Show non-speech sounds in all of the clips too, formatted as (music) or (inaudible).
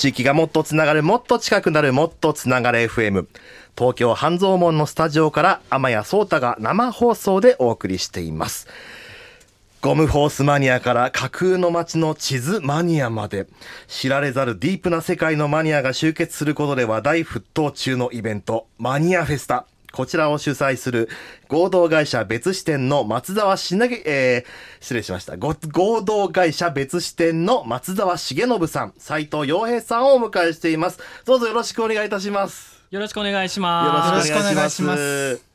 地域がもっとつながるもっと近くなるもっとつながる FM 東京半蔵門のスタジオから天谷壮太が生放送でお送りしています。ゴムホースマニアから架空の街の地図マニアまで。知られざるディープな世界のマニアが集結することで話題沸騰中のイベントマニアフェスタ。こちらを主催する合同会社別支店の松沢しなげ、えー、失礼しました。ご合同会社別支店の松沢重信さん、斉藤洋平さんをお迎えしています。どうぞよろしくお願いいたします。よろしくお願いします。よろしくお願いします。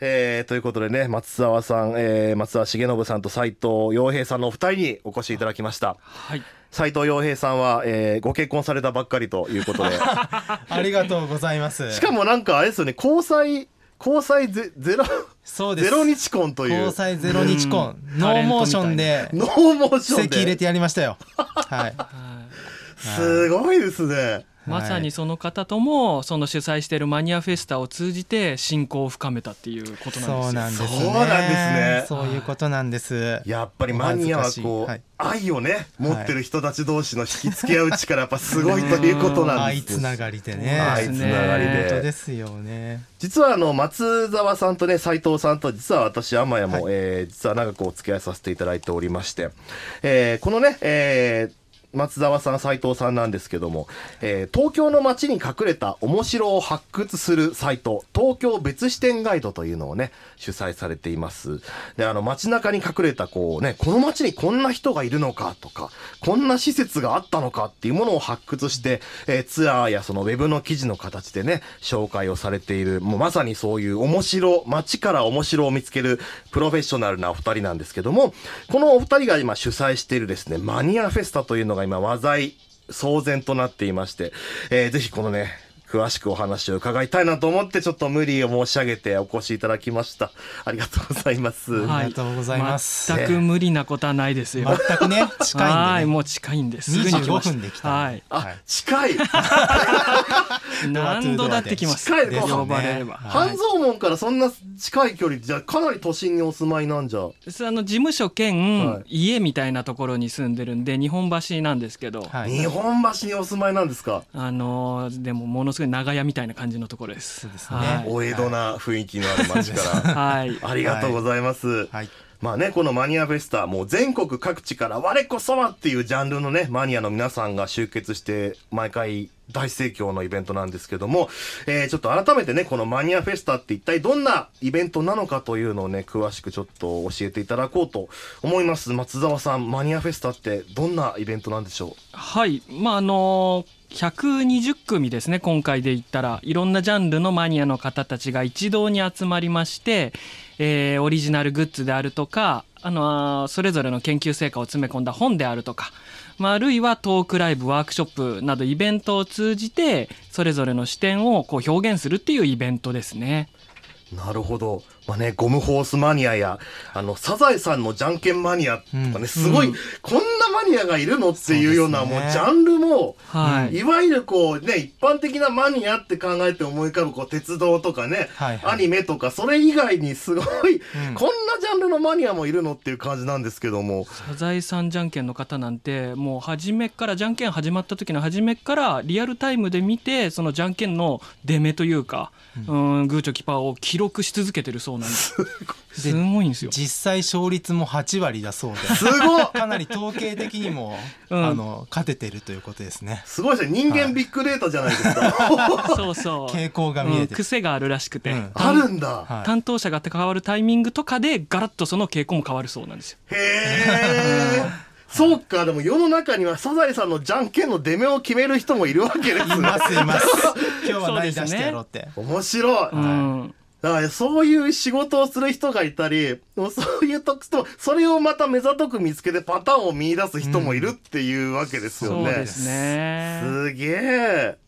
えーということでね、松沢さん、えー松沢重信さんと斉藤洋平さんのお二人にお越しいただきました。はい。斉藤洋平さんは、えーご結婚されたばっかりということで。(laughs) ありがとうございます。しかもなんかあれですよね、交際、交際ゼゼロ、そうです。ゼロ日婚という交。際ゼロ日婚、うんノーモーションでノーモーションで。席入れてやりましたよ。はい。(laughs) はいすごいですね。まさにその方ともその主催しているマニアフェスタを通じて親交を深めたっていうことなんですよ。そうなんですね。そうなんですねそういうことなんです。やっぱりマニアはこう、お恥ずかしい愛をね持ってる人たち同士の引き付け合う力やっぱすごいということなん愛ですつながりでね。愛つながりで本当ですよね。実はあの松沢さんとね斉藤さんと実は私天谷も、はいえー実は長くお付き合いさせていただいておりまして、えーこのね、えー松沢さん斉藤さんなんですけども、えー東京の街に隠れた面白を発掘するサイト東京別視点ガイドというのをね主催されています。であの街中に隠れたこうねこの街にこんな人がいるのかとかこんな施設があったのかっていうものを発掘して、えーツアーやそのウェブの記事の形でね紹介をされているもうまさにそういう面白街から面白を見つけるプロフェッショナルなお二人なんですけどもこのお二人が今主催しているですねマニアフェスタというのが今話題騒然となっていまして、えーぜひこのね詳しくお話を伺いたいなと思ってちょっと無理を申し上げてお越しいただきました。ありがとうございます、ありがとうございます。全く無理なことはないですよ。全くね。近いんでね。はい、もう近いんです。すぐに来ました25分で来た。んはい。あ、はい。近い。何度だって来ます。近いですね呼ばれれば。はい。半蔵門からそんな近い距離じゃかなり都心にお住まいなんじゃ。あの事務所兼、はい。家みたいなところに住んでるんで日本橋なんですけど、はい。日本橋にお住まいなんですか。あのーでもものすごい長屋みたいな感じのところです。そうですねはいお江戸な雰囲気のある街からはい。ありがとうございます、はい。まあね、このマニアフェスタ、もう全国各地から我こそはっていうジャンルのね、マニアの皆さんが集結して、毎回大盛況のイベントなんですけども、えーちょっと改めてね、このマニアフェスタって一体どんなイベントなのかというのをね、詳しくちょっと教えていただこうと思います。松沢さん、マニアフェスタってどんなイベントなんでしょう？はい、まああの120組ですね今回で言ったら。いろんなジャンルのマニアの方たちが一堂に集まりまして、えーオリジナルグッズであるとかあのーそれぞれの研究成果を詰め込んだ本であるとか、まあ、あるいはトークライブワークショップなどイベントを通じてそれぞれの視点をこう表現するっていうイベントですね。うなるほど。まあね、ゴムホースマニアや、あの、サザエさんのじゃんけんマニアとかね、うん。すごい、うんこんなマニアがいるのっていうような、もうジャンルも、はい、いわゆるこうね、一般的なマニアって考えて思い浮かぶこう鉄道とかね、はいはい。アニメとか、それ以外にすごい、ん。こんなジャンルのマニアもいるのっていう感じなんですけども。サザエさんじゃんけんの方なんてもう初めからじゃんけん始まった時の初めからリアルタイムで見てそのじゃんけんの出目というか、うん、グーチョキパーを記録し続けてるそうなんです。すごいんですよ。実際勝率も8割だそうですごいかなり統計的にも、うんあの勝ててるということですねすごいですね。人間ビッグデータじゃないですか。(laughs) そうそう。傾向が見えてる、うん癖があるらしくて、うんあるんだ。はい担当者が変わるタイミングとかでガラッとその傾向も変わるそうなんですよ。へえ。そうか、でも世の中にはサザエさんのじゃんけんの出目を決める人もいるわけですね。いますいます (laughs) 今日は何出してやろうって面白い。うん、だからそういう仕事をする人がいたり、もうそういう特徴、それをまた目ざとく見つけてパターンを見出す人もいるっていうわけですよね。そうですね。すげえ。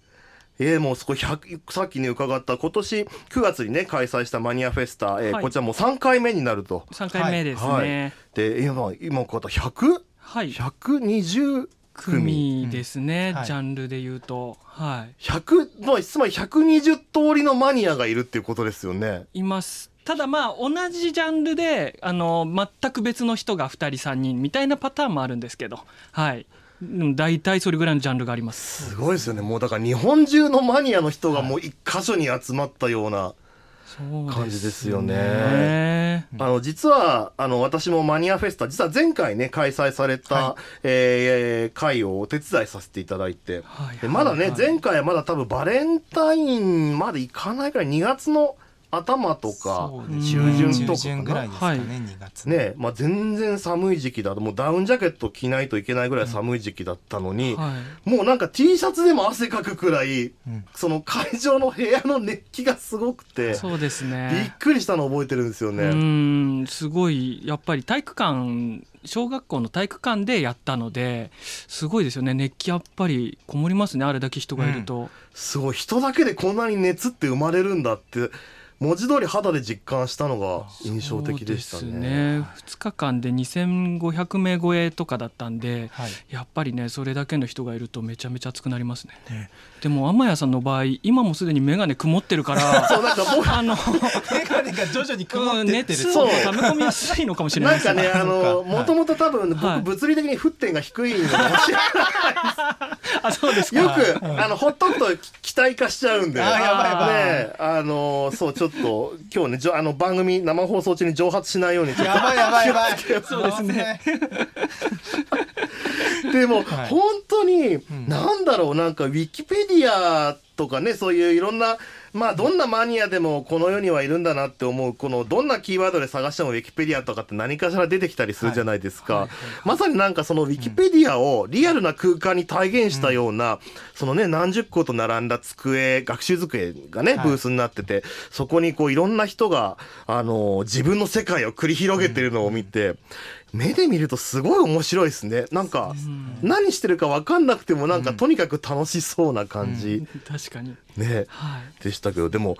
えー、もうそこ100さっきに伺った今年9月にね開催したマニアフェスタ、えーはいこちらもう3回目になると。三回目ですね。で今今こうやった 100?120 はい。120組組ですね、うんはい。ジャンルで言うと、はい。100まあつまり120通りのマニアがいるっていうことですよね。います。ただまあ同じジャンルであの全く別の人が2人3人みたいなパターンもあるんですけど。はい。うん大体それぐらいのジャンルがあります。すごいですよね。もうだから日本中のマニアの人がもう一箇所に集まったような。そう感じですよね。ねあの実はあの私もマニアフェスタ実は前回ね開催された、はえー会をお手伝いさせていただいて、はい。でまだね、はい前回はまだ多分バレンタインまでいかないからい2月の頭とか中ね。旬とか中旬ぐらいですかね、はい。2月ねまあ、全然寒い時期だもうダウンジャケット着ないといけないぐらい寒い時期だったのに、はい。もうなんか T シャツでも汗かくくらいうん。その会場の部屋の熱気がすごくてそうですびっね。くりしたの覚えてるんですようね。んすごいやっぱり体育館小学校の体育館でやったのですごいですよね。熱気やっぱりこもりますねあれだけ人がいると、すごい人だけでこんなに熱って生まれるんだって文字通り肌で実感したのが印象的でしたね。ね。2日間で2500名超えとかだったんではい。やっぱりねそれだけの人がいるとめちゃめちゃ熱くなりますね。でも天谷さんの場合今もすでに眼鏡曇ってるから (laughs) そうなんか僕あのメガネが徐々に曇うんってってる。そう。熱を溜め込みやすいのかもしれないですなんかね、あの、はい。もともと多分、はい僕、物理的に沸点が低いのかもしれない。(laughs) あそうですか。よく、あの、ほっとくと気体化しちゃうんで。あーやばいやばい。ね、あの、そう、ちょっと、今日ね、じょあの、番組、生放送中に蒸発しないように、ちょっやばいやばいやばい。そうですね。と、(laughs) でも、はい。本当に、ん。なんだろう、なんか、ウィキペディアとかね、そういういろんな、まあ、どんなマニアでもこの世にはいるんだなって思う、この、どんなキーワードで探してもウィキペディアとかって何かしら出てきたりするじゃないですか。まさになんかそのウィキペディアをリアルな空間に体現したような、そのね、何十個と並んだ机、学習机がね、はい。ブースになってて、そこにこういろんな人が、あの、自分の世界を繰り広げてるのを見て、目で見るとすごい面白いですね。なんか、何してるか分かんなくてもなんかとにかく楽しそうな感じ、確かに。ね、はい。でしたけど、でも、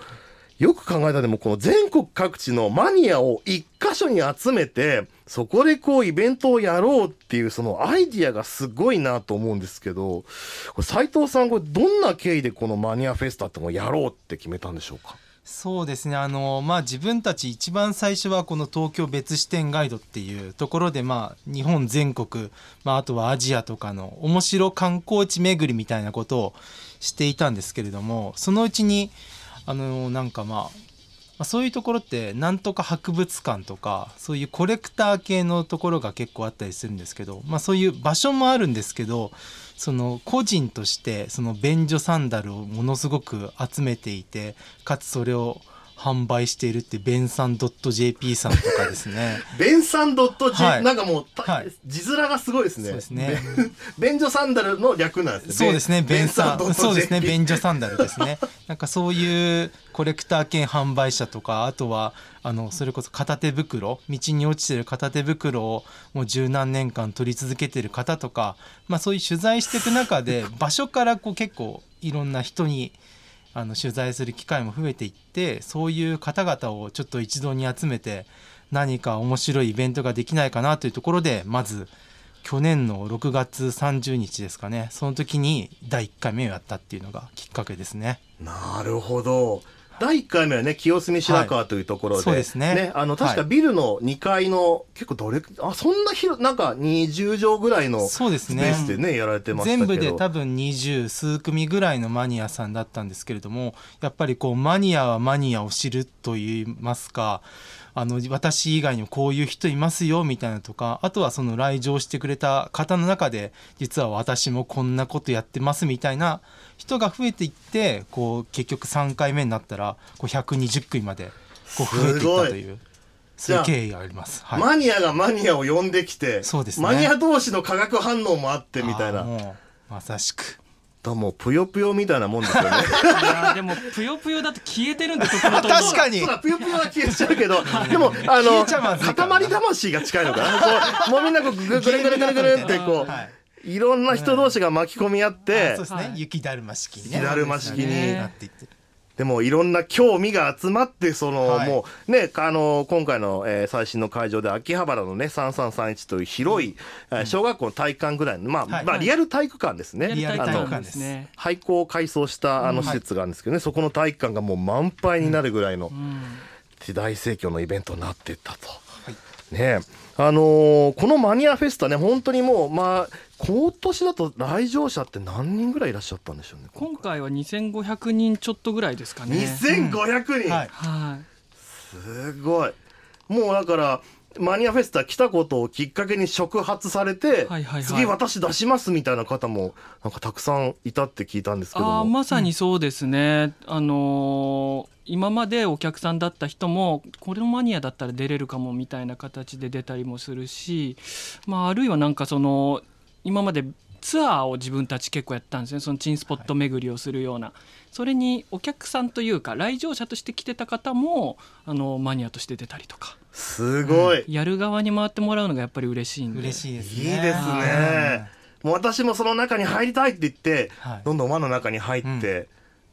よく考えたらでもこの全国各地のマニアを一箇所に集めて、そこでこうイベントをやろうっていうそのアイディアがすごいなと思うんですけど、これ斉藤さん、これどんな経緯でこのマニアフェスタってのをやろうって決めたんでしょうか？そうですね。あのまあ自分たち一番最初はこの東京別支店ガイドっていうところでまあ日本全国、まあ、あとはアジアとかの面白観光地巡りみたいなことをしていたんですけれどもそのうちにあのなんかまあまあそういうところってなんとか博物館とかそういうコレクター系のところが結構あったりするんですけど、まあ、そういう場所もあるんですけどその個人としてその便所サンダルをものすごく集めていてかつそれを販売しているってベンサン .jp さんとかですね。(laughs) ベンサン .j、はい。なんかもうた、はい。字面がすごいですね。そうですね。ベンジョサンダルの略なんですね。そうですね。ベンサン .jp そうですね。便所サンダルですね。(laughs) なんかそういうコレクター兼販売者とかあとはあのそれこそ片手袋道に落ちてる片手袋をもう十何年間取り続けてる方とか、まあ、そういう取材していく中で (laughs) 場所からこう結構いろんな人にあの取材する機会も増えていってそういう方々をちょっと一堂に集めて何か面白いイベントができないかなというところでまず去年の6月30日ですかねその時に第1回目をやったっていうのがきっかけですね。なるほど。第1回目はね、清澄白河というところで、はい。ですね。あの、確かはいビルの2階の、結構どれ、あ、そんな広、なんか20畳ぐらいのスそうですペーねスでね、やられてましたけど。全部で多分二十数組ぐらいのマニアさんだったんですけれどもやっぱりこうマニアはマニアを知るといいますかあの私以外にもこういう人いますよみたいなとかあとはその来場してくれた方の中で実は私もこんなことやってますみたいな人が増えていってこう結局3回目になったらこう120組までこう増えていったというそういう経緯があります。はいマニアがマニアを呼んできて、そうですねマニア同士の化学反応もあってみたいな。まさしくだもうぷよぷよみたいなもんですよね。(laughs) いやーでもぷよぷよだと消えてるんでところどんどん確かに。ぷよぷよは消えちゃうけど、(laughs) でも、あの、塊魂が近いのかな。こう、もうみんなこう、ぐぐるぐるぐるぐるってこう、(laughs) はい。いろんな人同士が巻き込み合っあてそう、ですね、はい雪だるま式雪だるま式になっていってでもいろんな興味が集まって、その、はい。もうね、あの、今回の、えー最新の会場で秋葉原のね、3331という広い、えー小学校の体育館ぐらいの、まあ、はい。まあ、リアル体育館ですね。リアル体育館あのですね。廃校を改装したあの施設があるんですけどね、そこの体育館がもう満杯になるぐらいのうん。時代盛況のイベントになっていったと。ねあのーこのマニアフェスタね本当にもうまあ今年だと来場者って何人ぐらいいらっしゃったんでしょうね今回。は2500人ちょっとぐらいですかね。2500人、はいはい。すごい。もうだからマニアフェスタ来たことをきっかけに触発されて、はいはいはい。次私出しますみたいな方もなんかたくさんいたって聞いたんですけども。あーまさにそうですね、あのー今までお客さんだった人もこれのマニアだったら出れるかもみたいな形で出たりもするし、まあ、あるいはなんかその今までツアーを自分たち結構やったんですね。そのチンスポット巡りをするような、それにお客さんというか来場者として来てた方もあのマニアとして出たりとか。すごい、やる側に回ってもらうのがやっぱり嬉しいんで。嬉しいですね。いいですね。もう私もその中に入りたいって言って、はい。どんどん輪の中に入って、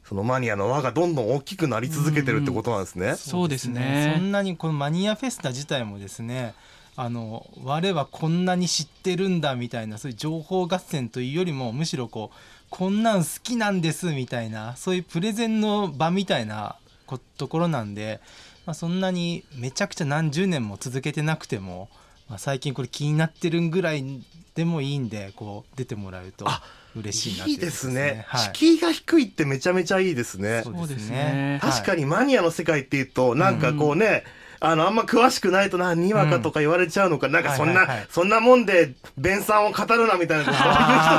そのマニアの輪がどんどん大きくなり続けてるってことなんですね。そうですねそんなにこのマニアフェスタ自体もですねあの我はこんなに知ってるんだみたいなそういう情報合戦というよりもむしろこうこんなん好きなんですみたいなそういうプレゼンの場みたいなこところなんで、まあ、そんなにめちゃくちゃ何十年も続けてなくても、まあ、最近これ気になってるぐらいでもいいんでこう出てもらうとあ嬉しいなっていいですね、はい、敷居が低いってめちゃめちゃいいですね。そうですね。確かにマニアの世界っていうとなんかこうね、あのあんま詳しくないとなにわかとか言われちゃうのか、なんかそんな、はいはいはい。そんなもんで弁さんを語るなみたいな。そういう人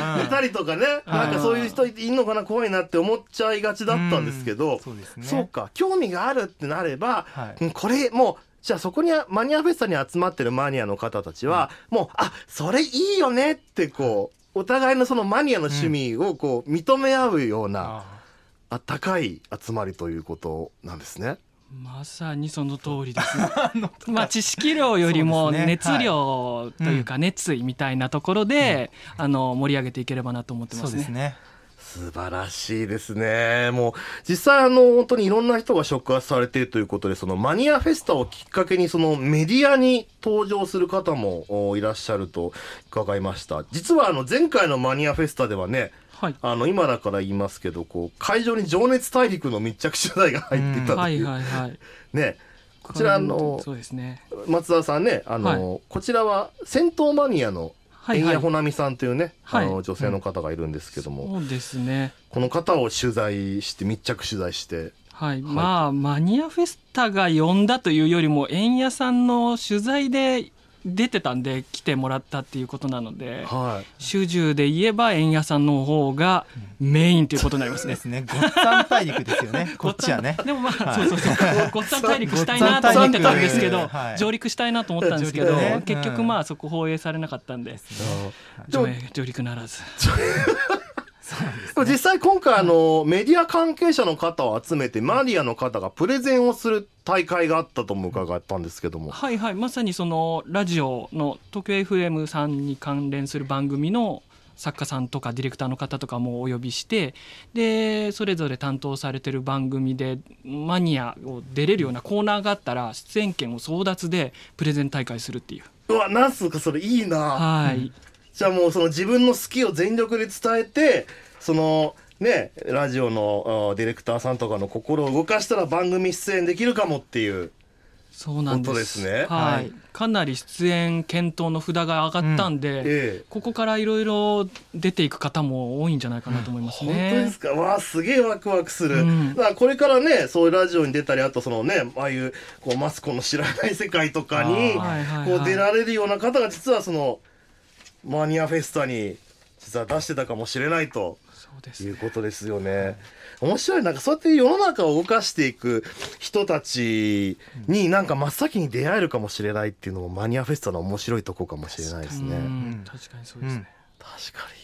がいたりとかね、なんかそういう人いんのかな怖いなって思っちゃいがちだったんですけど、うん。そうですね。そうか興味があるってなれば、はい。うんこれもうじゃあそこにマニアフェスタに集まってるマニアの方たちは、もうあそれいいよねってこうお互いのそのマニアの趣味をこう認め合うような、ああ。高い集まりということなんですね。まさにその通りですね。(laughs) まあ知識量よりも熱量というか熱意みたいなところで、あの盛り上げていければなと思ってーますね。そうですね素晴らしいですね。もう実際あの本当にいろんな人が触発されているということでそのマニアフェスタをきっかけにそのメディアに登場する方もおいらっしゃると伺いました。実はあの前回のマニアフェスタではねはい。あの今だから言いますけどこう会場に情熱大陸の密着取材が入っていたとはいいう、はいはい。ねこちらあのそうですね。松田さんねあの、こちらは戦闘マニアのはいはい円谷。穂波さんというね、はいあの女性の方がいるんですけども、そうですね。この方を取材して密着取材してはい。まあマニアフェスタが呼んだというよりも円谷さんの取材で出てたんで来てもらったっていうことなので。はい主従で言えば円谷さんの方がメインということになりますねで。すね。ごっつぁん大陸ですよね。(laughs) こっちはね。でもまあ、そうそうそうごっつぁん大陸したいなと思ってたんですけど、はい上陸したいなと思ったんですけど、ね結局まあそこ放映されなかったんで、上陸ならず実際今回あのメディア関係者の方を集めてマリアの方がプレゼンをする大会があったとも伺ったんですけども、はいはい。まさにそのラジオの東京 FM さんに関連する番組の作家さんとかディレクターの方とかもお呼びしてでそれぞれ担当されてる番組でマニアを出れるようなコーナーがあったら出演権を争奪でプレゼン大会するっていう。うわなんすかそれいいな。はい、じゃあもうその自分の好きを全力で伝えてそのねラジオのあディレクターさんとかの心を動かしたら番組出演できるかもっていう。そうなんです。ね。はい、はい。かなり出演検討の札が上がったんで、ええ。ここからいろいろ出ていく方も多いんじゃないかなと思います本当でねす。か？わあすげえワクワクする、うん。だからこれからねそういうラジオに出たりあとそのねああいうこうマスコの知らない世界とかにこうはい出られるような方が実はそのマニアフェスタに実は出してたかもしれないとそうです。ねいうことですよね。面白い。なんかそうやって世の中を動かしていく人たちになんか真っ先に出会えるかもしれないっていうのもマニアフェスタの面白いとこかもしれないですね。うん。確かにそうですね。確かに。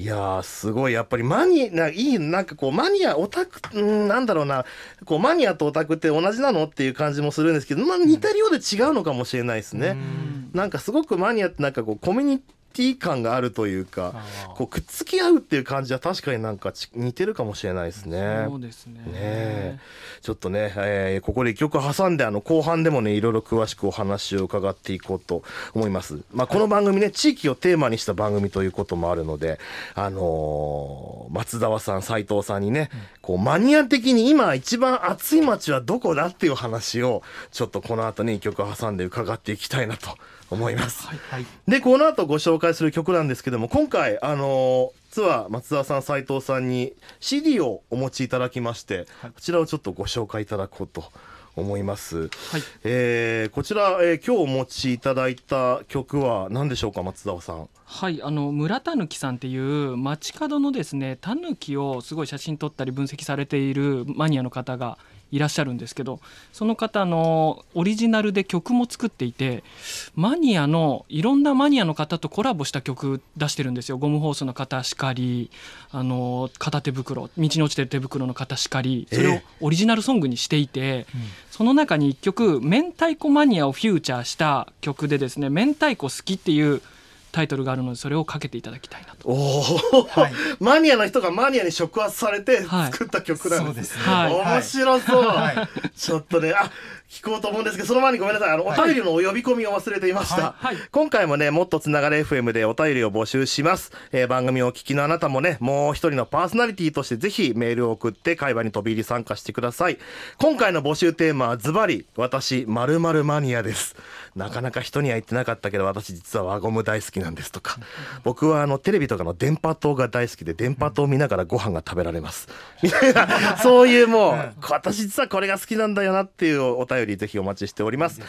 いやーすごい。やっぱりマニないいなんかこうマニアオタクうんなんだろうな。こうマニアとオタクって同じなのっていう感じもするんですけど、まあ、似てるようで違うのかもしれないですね。うん。なんかすごくマニアってなんかこうコミュニティ感があるというかこうくっつき合うっていう感じは確かになんかち似てるかもしれないですね。そうですね。ねえ。ちょっとね、えーここで一曲挟んであの後半でもねいろいろ詳しくお話を伺っていこうと思います。まあ、この番組ね地域をテーマにした番組ということもあるので、あのー松沢さん斉藤さんにね、こうマニア的に今一番熱い街はどこだっていう話をちょっとこの後ね一曲挟んで伺っていきたいなと思います。はいでこの後ご紹介する曲なんですけども今回あのツアー松沢さん斉藤さんに CD をお持ちいただきまして、はい。こちらをちょっとご紹介いただこうと思います、はい。えーこちら、えー今日お持ちいただいた曲は何でしょうか松沢さん？はい、あの村たぬきさんっていう街角のですねタヌキをすごい写真撮ったり分析されているマニアの方がいらっしゃるんですけどその方のオリジナルで曲も作っていてマニアのいろんなマニアの方とコラボした曲出してるんですよ。ゴムホースの方しかりあの片手袋道に落ちてる手袋の方しかりそれをええオリジナルソングにしていて、その中に1曲「明太子マニア」をフューチャーした曲でですね「明太子好き」っていうタイトルがあるのでそれをかけていただきたいなと。はい。(laughs) マニアの人がマニアに触発されてはい。作った曲なんで、そうです。す。ねはい。面白そう、はい。ちょっとねあ聞こうと思うんですけどその前にごめんなさい。あのお便りのお呼び込みを忘れていました、はい。今回もねもっとつながれ FM でお便りを募集します、えー番組をお聞きのあなたもねもう一人のパーソナリティとしてぜひメールを送って会話に飛び入り参加してください。今回の募集テーマはズバリ私〇〇マニアです。なかなか人には言ってなかったけど私実は輪ゴム大好きなんですとか。僕はあのテレビとかの電波塔が大好きで電波塔を見ながらご飯が食べられます。みたいなそういうもう私実はこれが好きなんだよなっていうお便りぜひお待ちしております。す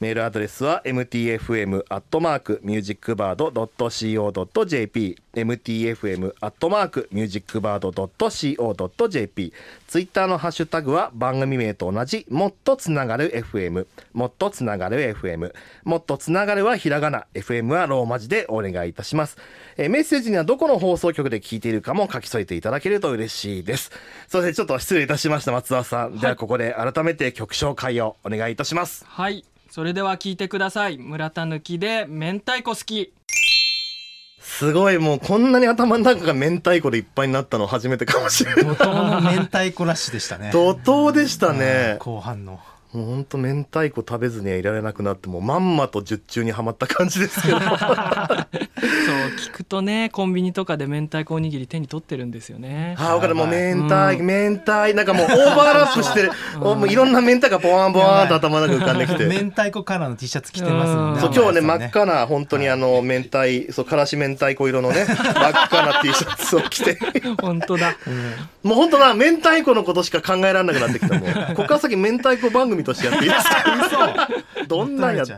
メールアドレスは mtfm.musicbird.co.jp mtfm.musicbird.co.jp ツイッターのハッシュタグは番組名と同じもっとつながる FM もっとつながる FM もっとつながるはひらがな FM はローマ字でお願いいたします、えーメッセージにはどこの放送局で聞いているかも書き添えていただけると嬉しいです。そしてちょっと失礼いたしました松田さん、ではここで改めて曲紹介をお願いいたします。はいそれでは聞いてください。村たぬきで明太子好き。すごいもうこんなに頭の中が明太子でいっぱいになったの初めてかもしれない。怒涛の明太子ラッシュでしたね。怒涛でしたね。後半の。もうほんと明太子食べずにはいられなくなってもうまんまと術中にはまった感じですけど聞くとねコンビニとかで明太子おにぎり手に取ってるんですよね。ああ分かる。もうや明ばい太明太なんかもうオーバーラップしてる。おもういろんな明太がボワンボワンと頭の中に浮かんできて。明太子カラーの T シャツ着てますもんねそううん今日ね真っ赤な本当にあの明太そうからし明太子色のね (laughs) 真っ赤な T シャツを着て。本当だ、もう本当な明太子のことしか考えられなくなってきたもう。(laughs) ここから先明太子番組としてやっていいですか？どんなんやって。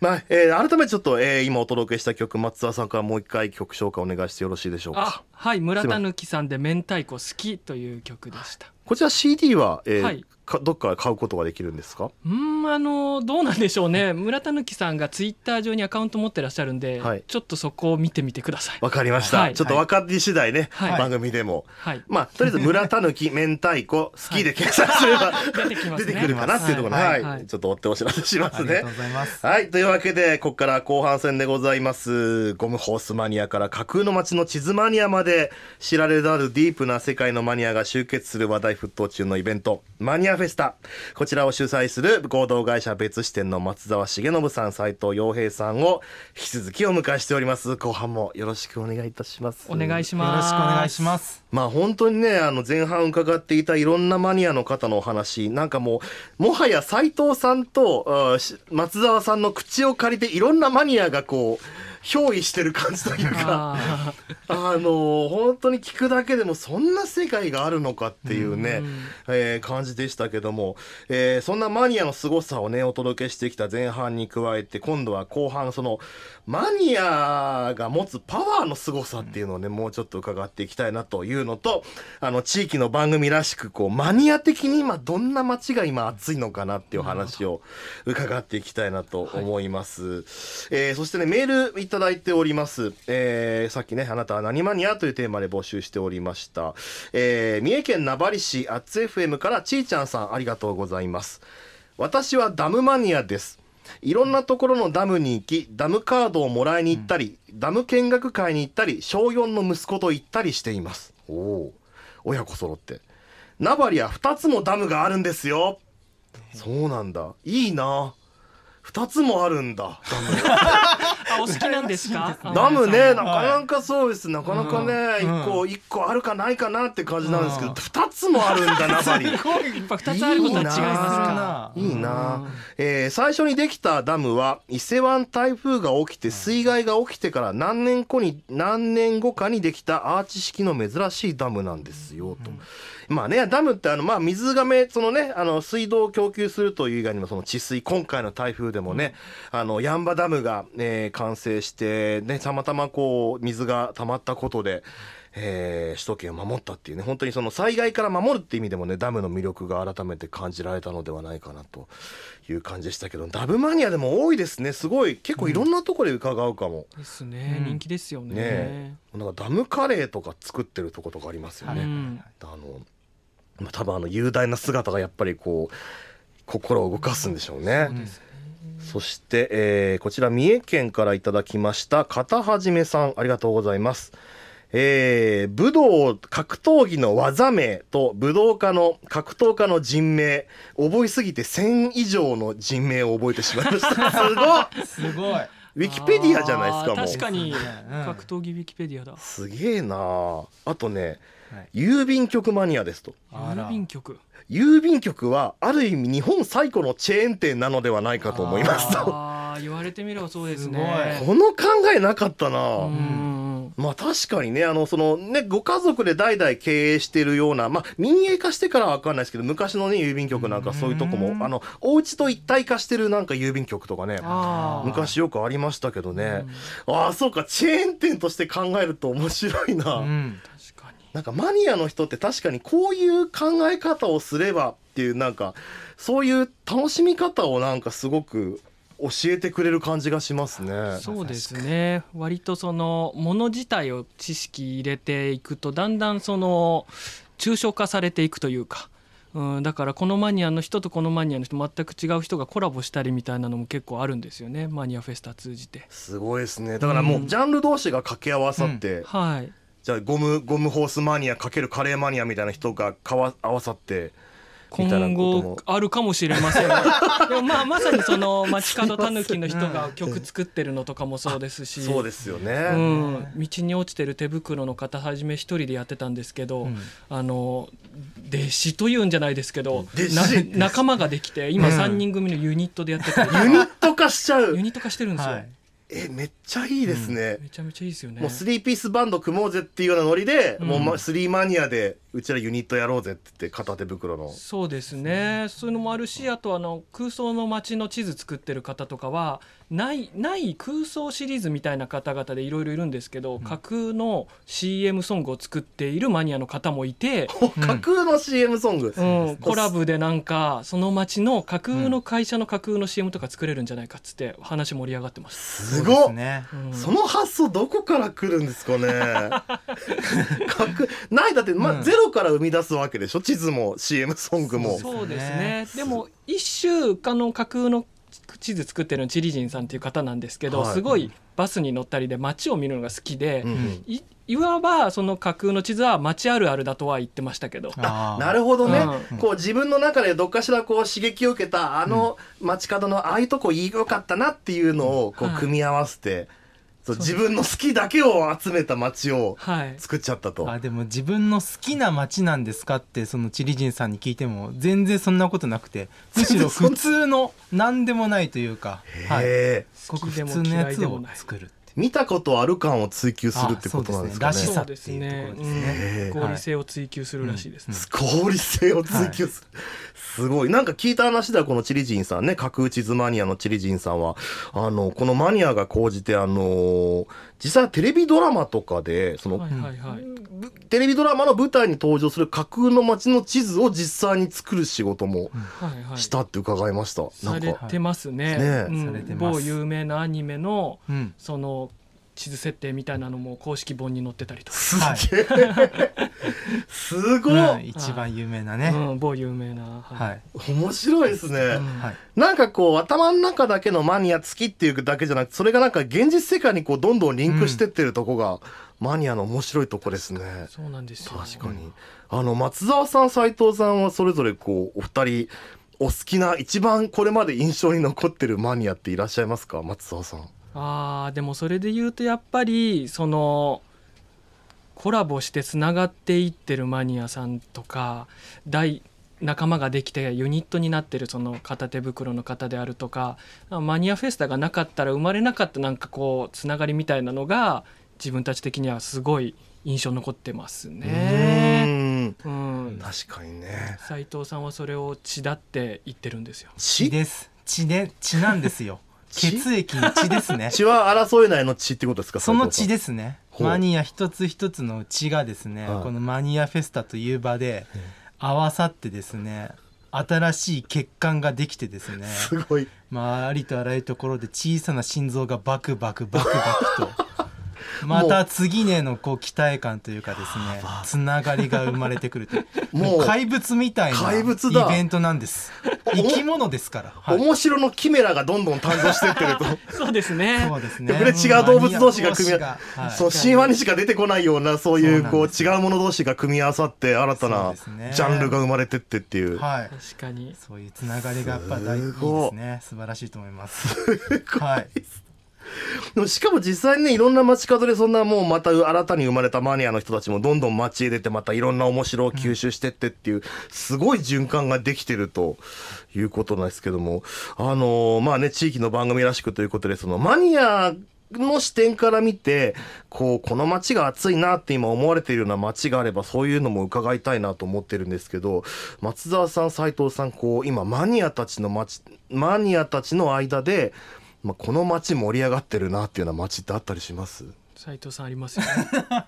まあ、えー改めてちょっと、えー今お届けした曲松沢さんからもう一回曲紹介お願いしてよろしいでしょうあかはい村たぬきさんで明太子好きという曲でした。こちら CD は、えーはいかどっか買うことができるんですか？うーんあのどうなんでしょうね。村たぬきさんがツイッター上にアカウント持ってらっしゃるんで、はい。ちょっとそこを見てみてください。わかりました、はい。ちょっと分かり次第ね、はい。番組でも。はい。まあとりあえず村たぬき明太子 (laughs) 好きで検索すれば、出てきますね。出てくるかなっていうところで、ははい。いはい。ちょっと追ってお知らせしますね。ありがとうございます。はい。というわけで、ここから後半戦でございます。ゴムホースマニアから架空の街の地図マニアまで、知られざるディープな世界のマニアが集結する話題沸騰中のイベント、マニアフェスタ。こちらを主催する合同会社別支店の松沢重信さん、斉藤洋平さんを引き続きお迎えしております。後半もよろしくお願いいたします。お願いしよますろしくお願いしますまあ本当にねあの前半伺っていたいろんなマニアの方のお話なんかもうもはや斉藤さんと松沢さんの口を借りていろんなマニアがこう憑依してる感じというかああの本当に聞くだけでもそんな世界があるのかっていうねうん。えー感じでしたけども、えーそんなマニアの凄さをねお届けしてきた前半に加えて今度は後半そのマニアが持つパワーの凄さっていうのをねもうちょっと伺っていきたいなというのとあの地域の番組らしくこうマニア的に今どんな街が今熱いのかなっていう話を伺っていきたいなと思います、えーそしてねメールいただいております、えーさっきねあなたは何マニア？というテーマで募集しておりました、えー三重県名張市アッツ FM からちーちゃんさんありがとうございます。私はダムマニアです。いろんなところのダムに行きダムカードをもらいに行ったり、ダム見学会に行ったり小4の息子と行ったりしています。おお親子揃って。名張は2つもダムがあるんですよ。そうなんだ。いいな。2つもあるんだ。ダム。(laughs) お好きなんですか？(laughs) ダムね、なはい。かなかそうです。なかなかね、うん。一個、一個あるかないかなって感じなんですけど、うん。二つもあるんだ、名張。(laughs) やっぱ2つあることは違いますかいいな、えー最初にできたダムは伊勢湾台風が起きて水害が起きてから何年後に何年後かにできたアーチ式の珍しいダムなんですよと。まあねダムってあのまあ水がめそのねあの水道を供給するという以外にもその治水今回の台風でもね、あのヤンバダムが、えー完成してねたまたまこう水が溜まったことで。えー首都圏を守ったっていうね本当にその災害から守るっていう意味でもねダムの魅力が改めて感じられたのではないかなという感じでしたけどダムマニアでも多いですね。すごい。結構いろんなところで伺うかも、ですね、うん人気ですよね。ねなんかダムカレーとか作ってるとことかありますよね、うんあの、まあ、多分あの雄大な姿がやっぱりこう心を動かすんでしょうね。そうですねそして、えーこちら三重県からいただきました片はじめさんありがとうございます。えー武道格闘技の技名と武道家の格闘家の人名覚えすぎて1000以上の人名を覚えてしまいました。(laughs) すごい。すごい。ウィキペディアじゃないですかもう。確かにうん。格闘技ウィキペディアだ。すげえなあ。あとねはい。郵便局マニアですと。郵便局郵便局はある意味日本最古のチェーン店なのではないかと思いますと。あー言われてみればそうですね。すこの考えなかったな、まあ確かにねあのそのねご家族で代々経営してるようなまあ民営化してからは分かんないですけど昔のね郵便局なんかそういうとこうん。もあのお家と一体化してるなんか郵便局とかね昔よくありましたけどね、ああそうかチェーン店として考えると面白いな、うんなんかマニアの人って確かにこういう考え方をすればっていうなんかそういう楽しみ方をなんかすごく教えてくれる感じがしますね。そうですね。割とそのもの自体を知識入れていくとだんだんその抽象化されていくというか、うん、だからこのマニアの人とこのマニアの人全く違う人がコラボしたりみたいなのも結構あるんですよね。マニアフェスタ通じて。すごいですね。だからもうジャンル同士が掛け合わさって、はいじゃあゴムゴムホースマニアかけるカレーマニアみたいな人がかわ合わさってみたいな今後あるかもしれませんね。(laughs) でもまあまさにその街角たぬきの人が曲作ってるのとかもそうですし。そうですよね、うん、道に落ちてる手袋の方はじめ一人でやってたんですけど、うん。あの弟子というんじゃないですけど仲間ができて今うん3人組のユニットでやってて、(laughs) ユニット化しちゃう。ユニット化してるんですよ、はいえめっちゃいいですね、めちゃめちゃいいですよね。もうスリーピースバンド組もうぜっていうようなノリで、うん。もうまスリーマニアでうちらユニットやろうぜって言って片手袋の。そうですね。そういうのもあるしあとあの空想の街の地図作ってる方とかはないない空想シリーズみたいな方々でいろいろいるんですけど、架空の CM ソングを作っているマニアの方もいて、架空の CM ソング、うん、コラボでなんかその街の架空の会社の架空の CM とか作れるんじゃないかっつって話盛り上がってます。すごっ。ね。うん。その発想どこから来るんですかね。(laughs) 架空ないだって、まうん。ゼロから生み出すわけでしょ？地図も CM ソングも。そうですね。でも一種あの架空の地図作ってるのチリジンさんっていう方なんですけど、はい。すごいバスに乗ったりで街を見るのが好きで、うんいいわばその架空の地図は街あるあるだとは言ってましたけど。なるほどね、うん。こう自分の中でどっかしらこう刺激を受けたあの街角のああいうとこいいよかったなっていうのをこうはい。組み合わせて、そうそう自分の好きだけを集めた街をはい。作っちゃったと。あでも自分の好きな街なんですかってそのチリジンさんに聞いても全然そんなことなくてむしろ普通の何でもないというか、はい、へえごく普通のやつを作るって見たことある感を追求するってことなんですかね。らしさですね。っていうところですね。うん。合理性を追求するらしいですね、合理性を追求する、すごい。なんか聞いた話ではこのチリジンさんね架空地図マニアのチリジンさんはあのこのマニアが講じてあの実際はテレビドラマとかでその、はいはいはい、ぶテレビドラマの舞台に登場する架空の街の地図を実際に作る仕事もはいはい。したって伺いました、なされんかてますね。ねうん。某有名なアニメのうん。その地図設定みたいなのも公式本に載ってたりとか、すはいげえ。すごい、うん一番有名なね、うん、某有名な、はい、面白いですね、うんはい、なんかこう頭の中だけのマニア好きっていうだけじゃなくてそれがなんか現実世界にこうどんどんリンクしてってるとこが、マニアの面白いとこですね。そうなんですよ。確かに、あの松沢さん斉藤さんはそれぞれこうお二人お好きな一番これまで印象に残ってるマニアっていらっしゃいますか？松沢さんあーでもそれで言うとやっぱりそのコラボしてつながっていってるマニアさんとか大仲間ができてユニットになってるその片手袋の方であるとかマニアフェスタがなかったら生まれなかったなんかこうつながりみたいなのが自分たち的にはすごい印象残ってますうね。ん。うん、確かにね。斉藤さんはそれを血だって言ってるんですよ。血です。血で血なんですよ血血液の血ですね。(laughs) 血は争えないの血ってことですかその血ですね。マニア一つ一つの血がですね、はい。このマニアフェスタという場で合わさってですね新しい血管ができてですね。すごい。まあありとあらゆるところで小さな心臓がバクバクバクバクとまた次ねのこう期待感というかですねつながりが生まれてくるとい (laughs) う。もう怪物みたいな怪物だ。イベントなんです。生き物ですから、はい。面白のキメラがどんどん誕生してってると。(laughs) そうですね。そうですね。これ違う動物同士が組み合マニア同士がはい。そう神話にしか出てこないようなそういうこう違うもの同士が組み合わさって新たなジャンルが生まれてってっていう、はい。確かに。そういうつながりがやっぱ大いいすごいですね素晴らしいと思います。(laughs) はいしかも実際にねいろんな街角でそんなもうまた新たに生まれたマニアの人たちもどんどん街へ出てまたいろんな面白を吸収してってっていう、すごい循環ができてるということなんですけども。あのまあね地域の番組らしくということでそのマニアの視点から見てこうこの街が熱いなって今思われているような街があればそういうのも伺いたいなと思ってるんですけど松沢さん斉藤さんこう今マニアたちの街マニアたちの間で、まあ、この街盛り上がってるなっていうような街ってあったりします？斉藤さんありますよね。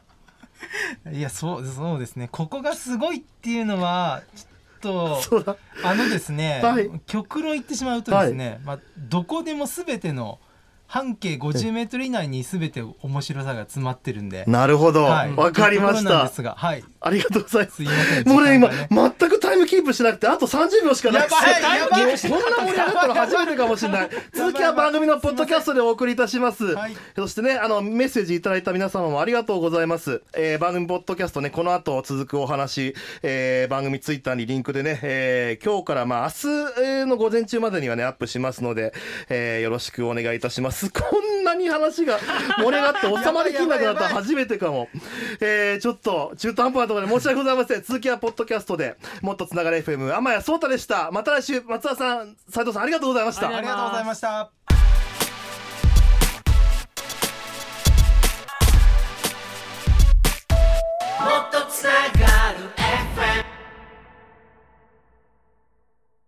(laughs) いやそうそうですねここがすごいっていうのはちょっとあのですね、はい極論言ってしまうとですね、まあ、どこでも全ての半径50メートル以内に全て面白さが詰まってるんで、なるほど。わ、はいかりましたで。すが、はい、ありがとうございます。すいません。もうね、今、全くタイムキープしなくて、あと30秒しかないやばいもうこんな盛り上がったの初めてかもしれない。(laughs) 続きは番組のポッドキャストでお送りいたします。はいそしてね、あの、メッセージいただいた皆様もありがとうございます。えー番組ポッドキャストね、この後続くお話、えー番組ツイッターにリンクでね、えー今日からまあ明日えーの午前中までにはね、アップしますので、えーよろしくお願いいたします。こんなに話が盛り上がって収まりきんなくなったら初めてかも。えーちょっと中途半端なところで申し訳ございません。続きはポッドキャストで、もっとつながれ FM、天谷聡太でした。また来週、松田さん、斉藤さんありがとうございました。ありがとうございました。もっとつなが